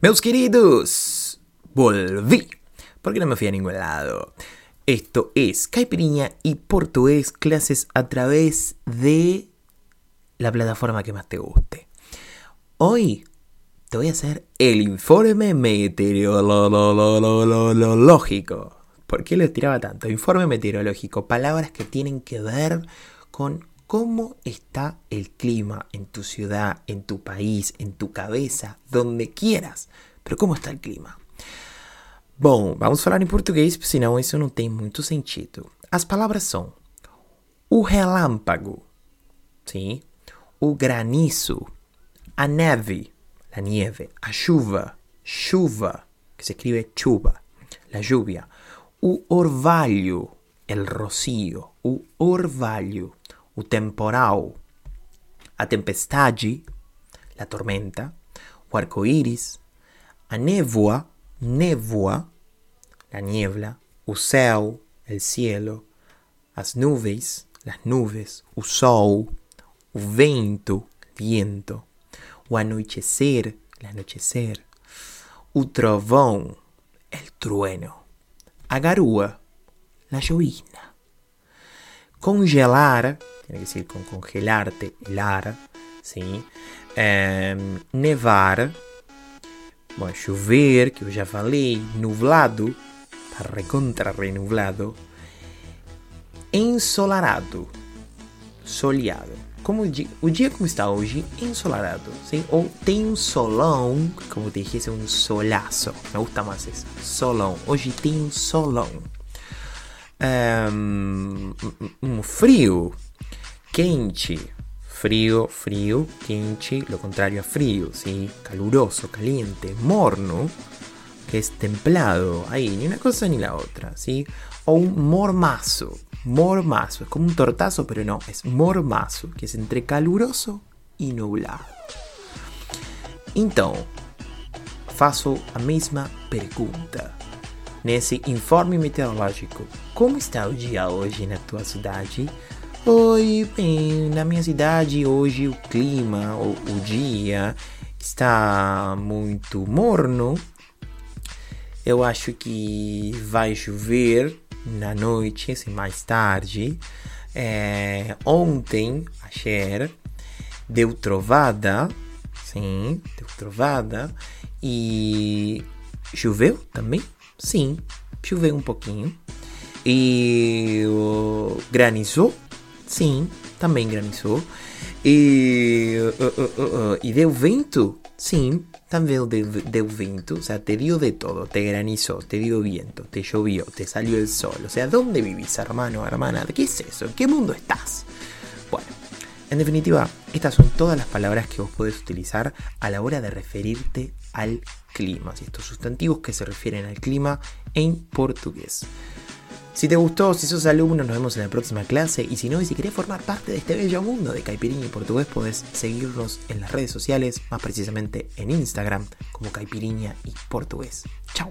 Meus queridos, volví. Porque no me fui a ningún lado. Esto es Caipirinha y Portugués, clases a través de la plataforma que más te guste. Hoy te voy a hacer el informe meteorológico. ¿Por qué lo tiraba tanto? Informe meteorológico, palabras que tienen que ver con cómo está el clima en tu ciudad, en tu país, en tu cabeza, donde quieras. Pero cómo está el clima? Bom, vamos falar em português, senão isso não tem muito sentido. As palavras são o relâmpago, sim, o granizo, a neve, a neve, a chuva, chuva, que se escreve chuva, a lluvia, o orvalho, el rocío, o orvalho, o temporal, a tempestade, la tormenta, o arco-íris, a névoa, névoa, la niebla, o céu, el cielo, as nuvens, las nubes, o sol, o vento, viento, o anochecer, el anochecer, o trovão, el trueno, a garoa, la llovizna. Congelar, tiene que decir con congelarte, helar, ¿sí? Eh, nevar, bueno, chover, que eu já falei, nublado, tá recontra renublado, ensolarado, soleado. Como o dia, o dia como está hoje, ensolarado, sim? Ou tem um solão, como te dije, um solaço. Me gusta mais isso. Solão. Hoje tem um solão. Um, um frio, quente, frío, frío, quente, lo contrario a frío, ¿sí? Caluroso, caliente, morno, que es templado, ahí, ni una cosa ni la otra, ¿sí? O un mormazo, mormazo, es como un tortazo, pero no, es mormazo, que es entre caluroso e nublado. Então, faço a mesma pergunta nesse informe meteorológico. Como está o dia hoje na tua cidade? Oi, bem, na minha cidade hoje o clima, o, o dia está muito morno. Eu acho que vai chover na noite, assim, mais tarde. É, ontem, ayer, deu trovada, sim, deu trovada. E choveu também? Sim, choveu um pouquinho. E granizou? Sim, também granizou. E, uh, uh, e vento? Sim, también deu, deu vento. O sea, te dio de todo. Te granizó, te dio viento, te llovió, te salió el sol. O sea, ¿dónde vivís, hermano, hermana? ¿Qué es eso? ¿En qué mundo estás? Bueno, en definitiva, estas son todas las palabras que vos podés utilizar a la hora de referirte al clima. Estos sustantivos que se refieren al clima en portugués. Si te gustó, si sos alumno, nos vemos en la próxima clase. Y si no, y si querés formar parte de este bello mundo de Caipirinha y Portugués, podés seguirnos en las redes sociales, más precisamente en Instagram, como Caipirinha y Portugués. Chao.